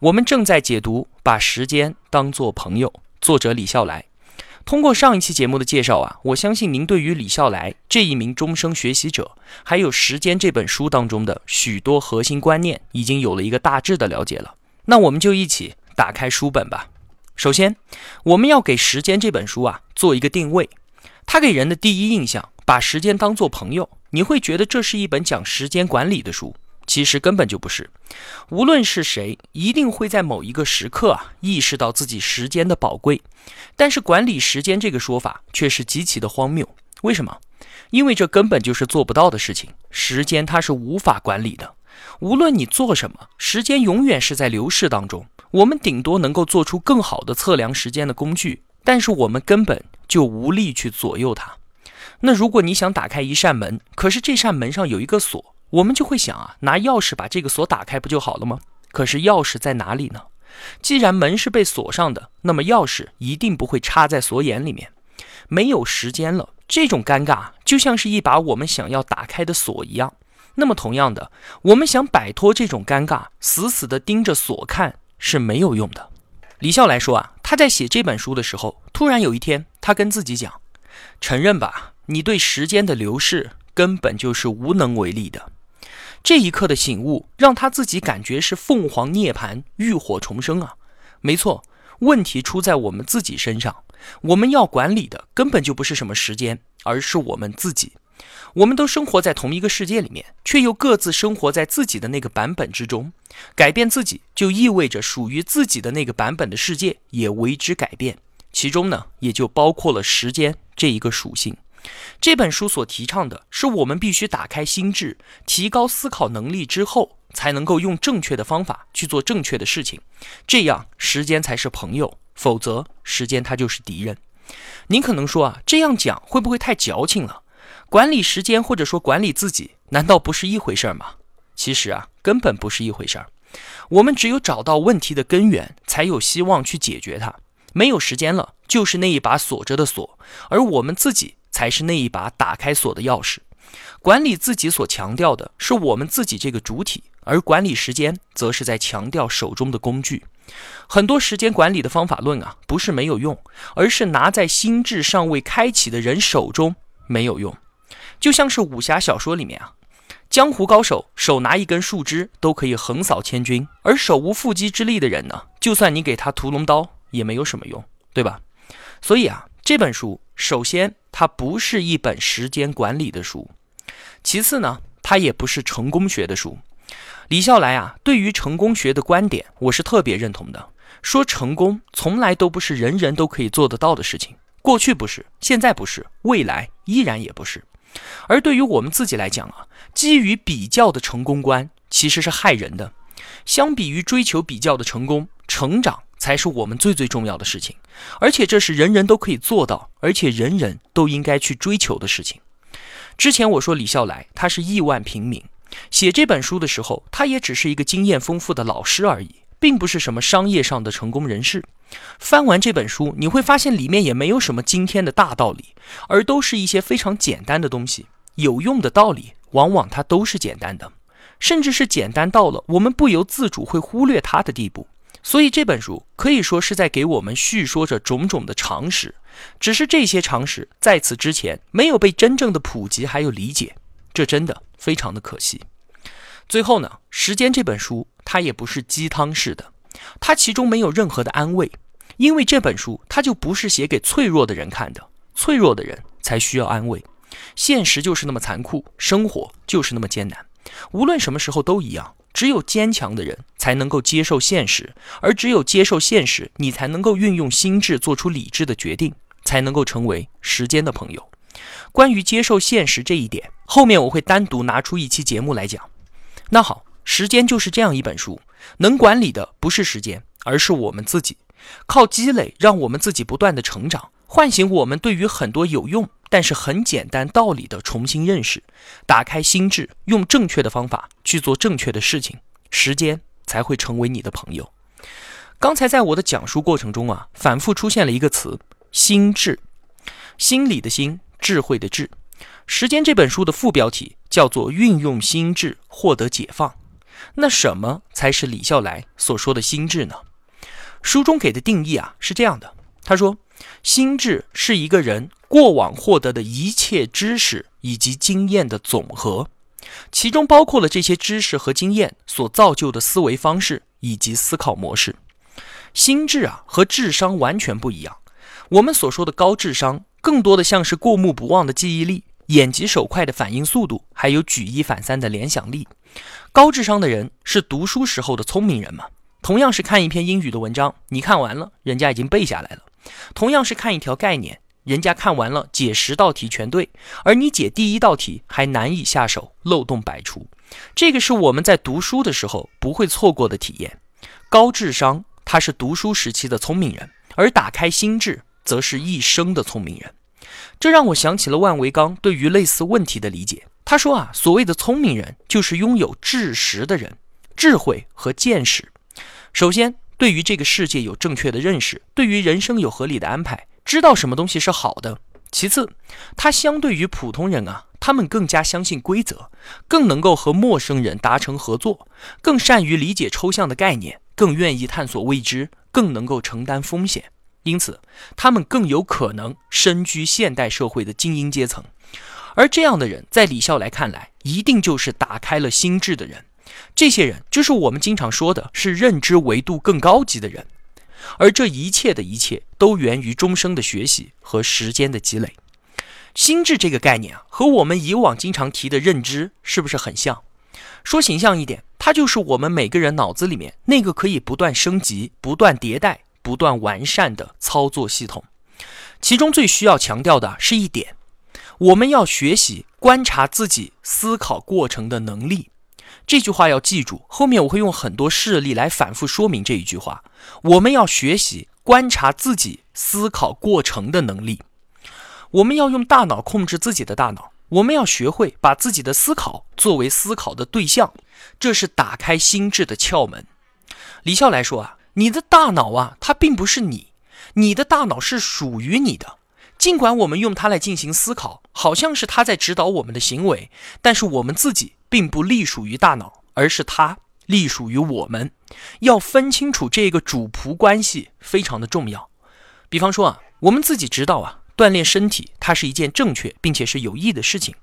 我们正在解读《把时间当作朋友》，作者李笑来。通过上一期节目的介绍啊，我相信您对于李笑来这一名终生学习者，还有《时间》这本书当中的许多核心观念，已经有了一个大致的了解了。那我们就一起打开书本吧。首先，我们要给《时间》这本书啊做一个定位。它给人的第一印象，把时间当作朋友，你会觉得这是一本讲时间管理的书。其实根本就不是，无论是谁，一定会在某一个时刻啊意识到自己时间的宝贵。但是管理时间这个说法却是极其的荒谬。为什么？因为这根本就是做不到的事情。时间它是无法管理的。无论你做什么，时间永远是在流逝当中。我们顶多能够做出更好的测量时间的工具，但是我们根本就无力去左右它。那如果你想打开一扇门，可是这扇门上有一个锁。我们就会想啊，拿钥匙把这个锁打开不就好了吗？可是钥匙在哪里呢？既然门是被锁上的，那么钥匙一定不会插在锁眼里面。没有时间了，这种尴尬就像是一把我们想要打开的锁一样。那么同样的，我们想摆脱这种尴尬，死死地盯着锁看是没有用的。李笑来说啊，他在写这本书的时候，突然有一天，他跟自己讲：“承认吧，你对时间的流逝根本就是无能为力的。”这一刻的醒悟，让他自己感觉是凤凰涅槃、浴火重生啊！没错，问题出在我们自己身上。我们要管理的根本就不是什么时间，而是我们自己。我们都生活在同一个世界里面，却又各自生活在自己的那个版本之中。改变自己，就意味着属于自己的那个版本的世界也为之改变。其中呢，也就包括了时间这一个属性。这本书所提倡的是，我们必须打开心智，提高思考能力之后，才能够用正确的方法去做正确的事情。这样，时间才是朋友；否则，时间它就是敌人。您可能说啊，这样讲会不会太矫情了？管理时间或者说管理自己，难道不是一回事儿吗？其实啊，根本不是一回事儿。我们只有找到问题的根源，才有希望去解决它。没有时间了，就是那一把锁着的锁，而我们自己。才是那一把打开锁的钥匙。管理自己所强调的是我们自己这个主体，而管理时间则是在强调手中的工具。很多时间管理的方法论啊，不是没有用，而是拿在心智尚未开启的人手中没有用。就像是武侠小说里面啊，江湖高手手拿一根树枝都可以横扫千军，而手无缚鸡之力的人呢，就算你给他屠龙刀也没有什么用，对吧？所以啊，这本书首先。它不是一本时间管理的书，其次呢，它也不是成功学的书。李笑来啊，对于成功学的观点，我是特别认同的。说成功从来都不是人人都可以做得到的事情，过去不是，现在不是，未来依然也不是。而对于我们自己来讲啊，基于比较的成功观其实是害人的。相比于追求比较的成功，成长。才是我们最最重要的事情，而且这是人人都可以做到，而且人人都应该去追求的事情。之前我说李笑来，他是亿万平民，写这本书的时候，他也只是一个经验丰富的老师而已，并不是什么商业上的成功人士。翻完这本书，你会发现里面也没有什么惊天的大道理，而都是一些非常简单的东西。有用的道理，往往它都是简单的，甚至是简单到了我们不由自主会忽略它的地步。所以这本书可以说是在给我们叙说着种种的常识，只是这些常识在此之前没有被真正的普及还有理解，这真的非常的可惜。最后呢，《时间》这本书它也不是鸡汤式的，它其中没有任何的安慰，因为这本书它就不是写给脆弱的人看的，脆弱的人才需要安慰。现实就是那么残酷，生活就是那么艰难，无论什么时候都一样。只有坚强的人才能够接受现实，而只有接受现实，你才能够运用心智做出理智的决定，才能够成为时间的朋友。关于接受现实这一点，后面我会单独拿出一期节目来讲。那好，时间就是这样一本书，能管理的不是时间，而是我们自己。靠积累让我们自己不断的成长，唤醒我们对于很多有用但是很简单道理的重新认识，打开心智，用正确的方法去做正确的事情，时间才会成为你的朋友。刚才在我的讲述过程中啊，反复出现了一个词“心智”，心理的心，智慧的智。《时间》这本书的副标题叫做“运用心智获得解放”。那什么才是李笑来所说的心智呢？书中给的定义啊是这样的：他说，心智是一个人过往获得的一切知识以及经验的总和，其中包括了这些知识和经验所造就的思维方式以及思考模式。心智啊，和智商完全不一样。我们所说的高智商，更多的像是过目不忘的记忆力、眼疾手快的反应速度，还有举一反三的联想力。高智商的人是读书时候的聪明人嘛？同样是看一篇英语的文章，你看完了，人家已经背下来了；同样是看一条概念，人家看完了，解十道题全对，而你解第一道题还难以下手，漏洞百出。这个是我们在读书的时候不会错过的体验。高智商。他是读书时期的聪明人，而打开心智，则是一生的聪明人。这让我想起了万维钢对于类似问题的理解。他说啊，所谓的聪明人，就是拥有智识的人，智慧和见识。首先，对于这个世界有正确的认识，对于人生有合理的安排，知道什么东西是好的。其次，他相对于普通人啊，他们更加相信规则，更能够和陌生人达成合作，更善于理解抽象的概念。更愿意探索未知，更能够承担风险，因此他们更有可能身居现代社会的精英阶层。而这样的人，在李笑来看来，一定就是打开了心智的人。这些人就是我们经常说的，是认知维度更高级的人。而这一切的一切，都源于终生的学习和时间的积累。心智这个概念啊，和我们以往经常提的认知，是不是很像？说形象一点，它就是我们每个人脑子里面那个可以不断升级、不断迭代、不断完善的操作系统。其中最需要强调的是一点：我们要学习观察自己思考过程的能力。这句话要记住，后面我会用很多事例来反复说明这一句话。我们要学习观察自己思考过程的能力。我们要用大脑控制自己的大脑。我们要学会把自己的思考作为思考的对象，这是打开心智的窍门。李笑来说啊，你的大脑啊，它并不是你，你的大脑是属于你的。尽管我们用它来进行思考，好像是它在指导我们的行为，但是我们自己并不隶属于大脑，而是它隶属于我们。要分清楚这个主仆关系非常的重要。比方说啊，我们自己知道啊。锻炼身体，它是一件正确并且是有益的事情。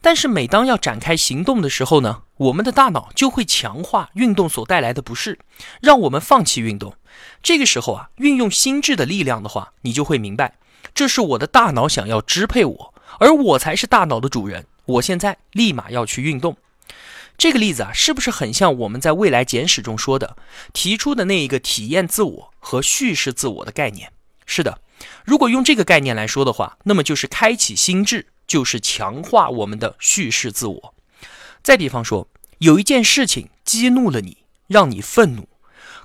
但是每当要展开行动的时候呢，我们的大脑就会强化运动所带来的不适，让我们放弃运动。这个时候啊，运用心智的力量的话，你就会明白，这是我的大脑想要支配我，而我才是大脑的主人。我现在立马要去运动。这个例子啊，是不是很像我们在未来简史中说的提出的那一个体验自我和叙事自我的概念？是的。如果用这个概念来说的话，那么就是开启心智，就是强化我们的叙事自我。再比方说，有一件事情激怒了你，让你愤怒，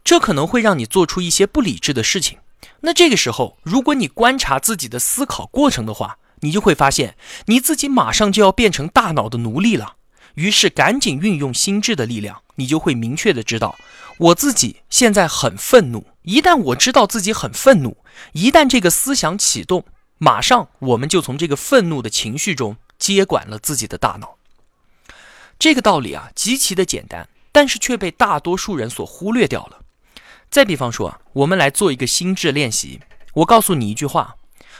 这可能会让你做出一些不理智的事情。那这个时候，如果你观察自己的思考过程的话，你就会发现你自己马上就要变成大脑的奴隶了。于是，赶紧运用心智的力量，你就会明确的知道，我自己现在很愤怒。一旦我知道自己很愤怒，一旦这个思想启动，马上我们就从这个愤怒的情绪中接管了自己的大脑。这个道理啊，极其的简单，但是却被大多数人所忽略掉了。再比方说，我们来做一个心智练习。我告诉你一句话：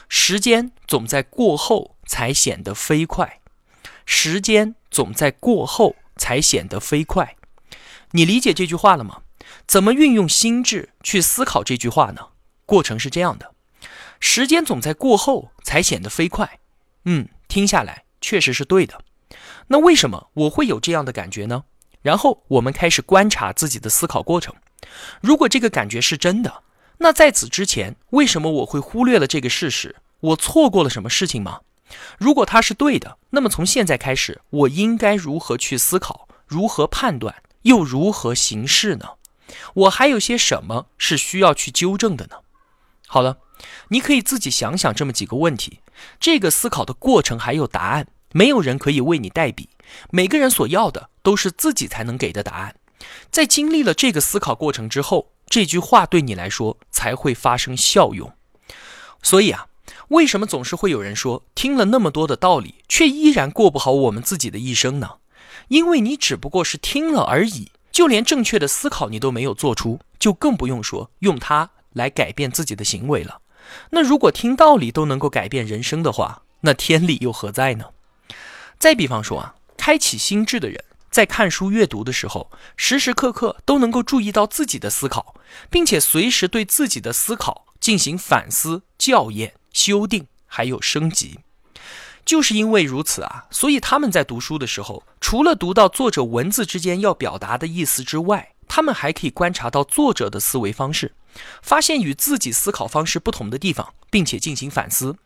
时间总在过后才显得飞快。时间。总在过后才显得飞快，你理解这句话了吗？怎么运用心智去思考这句话呢？过程是这样的：时间总在过后才显得飞快。嗯，听下来确实是对的。那为什么我会有这样的感觉呢？然后我们开始观察自己的思考过程。如果这个感觉是真的，那在此之前为什么我会忽略了这个事实？我错过了什么事情吗？如果它是对的，那么从现在开始，我应该如何去思考，如何判断，又如何行事呢？我还有些什么是需要去纠正的呢？好了，你可以自己想想这么几个问题。这个思考的过程还有答案，没有人可以为你代笔。每个人所要的都是自己才能给的答案。在经历了这个思考过程之后，这句话对你来说才会发生效用。所以啊，为什么总是会有人说听了那么多的道理，却依然过不好我们自己的一生呢？因为你只不过是听了而已，就连正确的思考你都没有做出，就更不用说用它来改变自己的行为了。那如果听道理都能够改变人生的话，那天理又何在呢？再比方说啊，开启心智的人在看书阅读的时候，时时刻刻都能够注意到自己的思考，并且随时对自己的思考进行反思、校验、修订，还有升级。就是因为如此啊，所以他们在读书的时候，除了读到作者文字之间要表达的意思之外，他们还可以观察到作者的思维方式，发现与自己思考方式不同的地方，并且进行反思。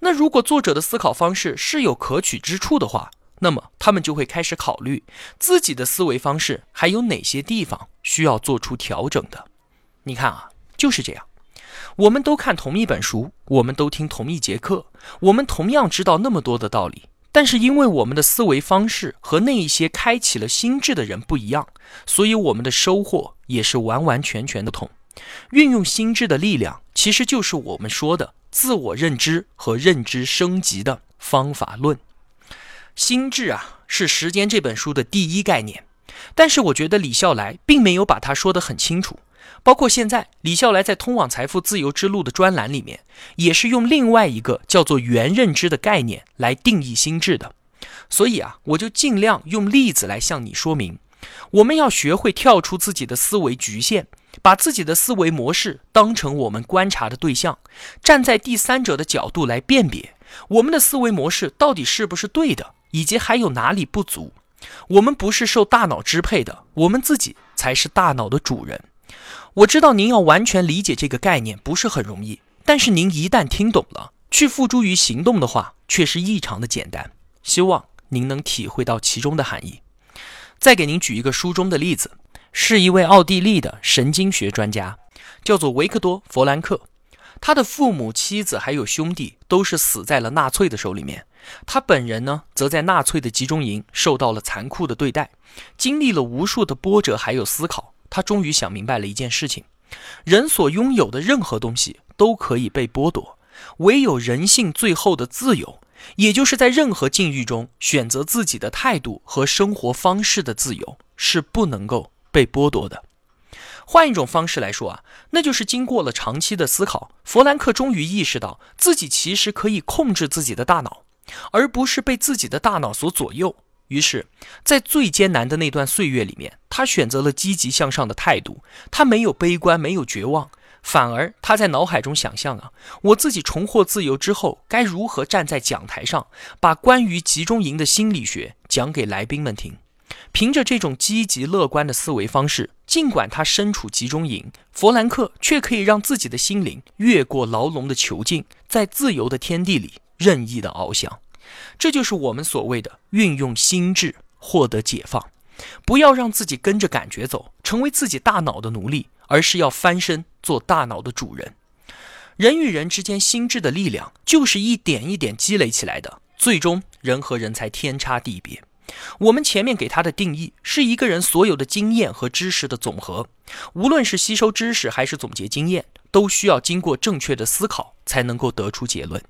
那如果作者的思考方式是有可取之处的话，那么他们就会开始考虑自己的思维方式还有哪些地方需要做出调整的。你看啊，就是这样。我们都看同一本书，我们都听同一节课，我们同样知道那么多的道理，但是因为我们的思维方式和那一些开启了心智的人不一样，所以我们的收获也是完完全全的同。运用心智的力量，其实就是我们说的自我认知和认知升级的方法论。心智啊，是《时间》这本书的第一概念，但是我觉得李笑来并没有把它说得很清楚。包括现在，李笑来在《通往财富自由之路》的专栏里面，也是用另外一个叫做“原认知”的概念来定义心智的。所以啊，我就尽量用例子来向你说明，我们要学会跳出自己的思维局限，把自己的思维模式当成我们观察的对象，站在第三者的角度来辨别我们的思维模式到底是不是对的，以及还有哪里不足。我们不是受大脑支配的，我们自己才是大脑的主人。我知道您要完全理解这个概念不是很容易，但是您一旦听懂了，去付诸于行动的话，却是异常的简单。希望您能体会到其中的含义。再给您举一个书中的例子，是一位奥地利的神经学专家，叫做维克多·弗兰克。他的父母、妻子还有兄弟都是死在了纳粹的手里面，他本人呢，则在纳粹的集中营受到了残酷的对待，经历了无数的波折还有思考。他终于想明白了一件事情：人所拥有的任何东西都可以被剥夺，唯有人性最后的自由，也就是在任何境遇中选择自己的态度和生活方式的自由，是不能够被剥夺的。换一种方式来说啊，那就是经过了长期的思考，弗兰克终于意识到自己其实可以控制自己的大脑，而不是被自己的大脑所左右。于是，在最艰难的那段岁月里面，他选择了积极向上的态度。他没有悲观，没有绝望，反而他在脑海中想象啊，我自己重获自由之后，该如何站在讲台上，把关于集中营的心理学讲给来宾们听。凭着这种积极乐观的思维方式，尽管他身处集中营，弗兰克却可以让自己的心灵越过牢笼的囚禁，在自由的天地里任意的翱翔。这就是我们所谓的运用心智获得解放，不要让自己跟着感觉走，成为自己大脑的奴隶，而是要翻身做大脑的主人。人与人之间心智的力量就是一点一点积累起来的，最终人和人才天差地别。我们前面给它的定义是一个人所有的经验和知识的总和，无论是吸收知识还是总结经验，都需要经过正确的思考才能够得出结论。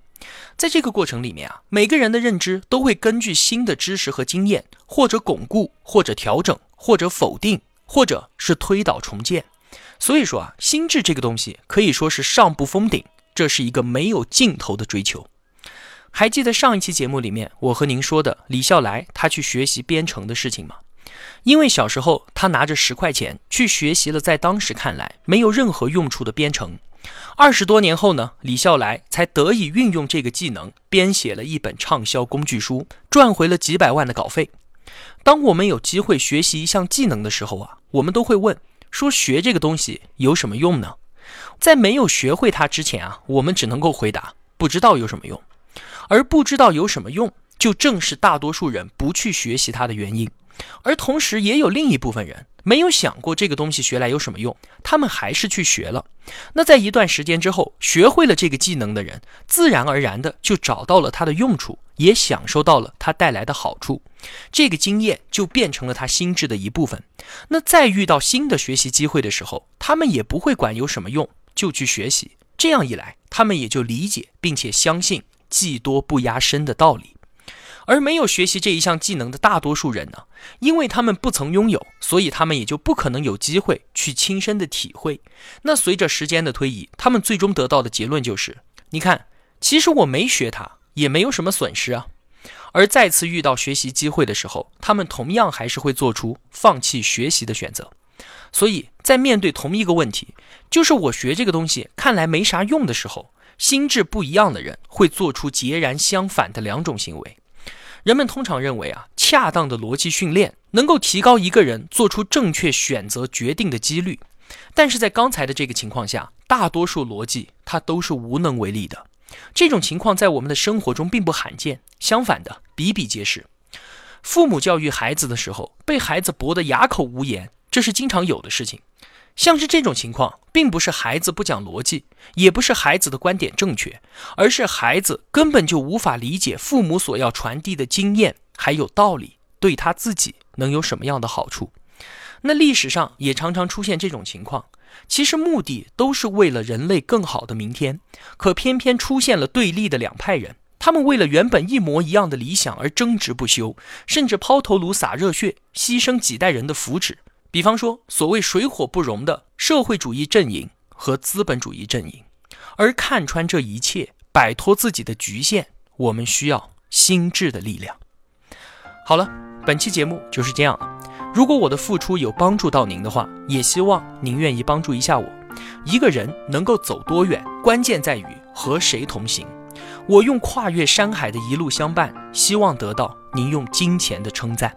在这个过程里面啊，每个人的认知都会根据新的知识和经验，或者巩固，或者调整，或者否定，或者是推倒重建。所以说啊，心智这个东西可以说是上不封顶，这是一个没有尽头的追求。还记得上一期节目里面我和您说的李笑来他去学习编程的事情吗？因为小时候他拿着十块钱去学习了，在当时看来没有任何用处的编程。二十多年后呢，李笑来才得以运用这个技能，编写了一本畅销工具书，赚回了几百万的稿费。当我们有机会学习一项技能的时候啊，我们都会问：说学这个东西有什么用呢？在没有学会它之前啊，我们只能够回答不知道有什么用。而不知道有什么用，就正是大多数人不去学习它的原因。而同时，也有另一部分人没有想过这个东西学来有什么用，他们还是去学了。那在一段时间之后，学会了这个技能的人，自然而然的就找到了它的用处，也享受到了它带来的好处，这个经验就变成了他心智的一部分。那再遇到新的学习机会的时候，他们也不会管有什么用，就去学习。这样一来，他们也就理解并且相信“技多不压身”的道理。而没有学习这一项技能的大多数人呢，因为他们不曾拥有，所以他们也就不可能有机会去亲身的体会。那随着时间的推移，他们最终得到的结论就是：你看，其实我没学它，也没有什么损失啊。而再次遇到学习机会的时候，他们同样还是会做出放弃学习的选择。所以在面对同一个问题，就是我学这个东西看来没啥用的时候，心智不一样的人会做出截然相反的两种行为。人们通常认为啊，恰当的逻辑训练能够提高一个人做出正确选择决定的几率，但是在刚才的这个情况下，大多数逻辑它都是无能为力的。这种情况在我们的生活中并不罕见，相反的比比皆是。父母教育孩子的时候，被孩子驳得哑口无言，这是经常有的事情。像是这种情况，并不是孩子不讲逻辑，也不是孩子的观点正确，而是孩子根本就无法理解父母所要传递的经验还有道理对他自己能有什么样的好处。那历史上也常常出现这种情况，其实目的都是为了人类更好的明天，可偏偏出现了对立的两派人，他们为了原本一模一样的理想而争执不休，甚至抛头颅洒热血，牺牲几代人的福祉。比方说，所谓水火不容的社会主义阵营和资本主义阵营，而看穿这一切，摆脱自己的局限，我们需要心智的力量。好了，本期节目就是这样了。如果我的付出有帮助到您的话，也希望您愿意帮助一下我。一个人能够走多远，关键在于和谁同行。我用跨越山海的一路相伴，希望得到您用金钱的称赞。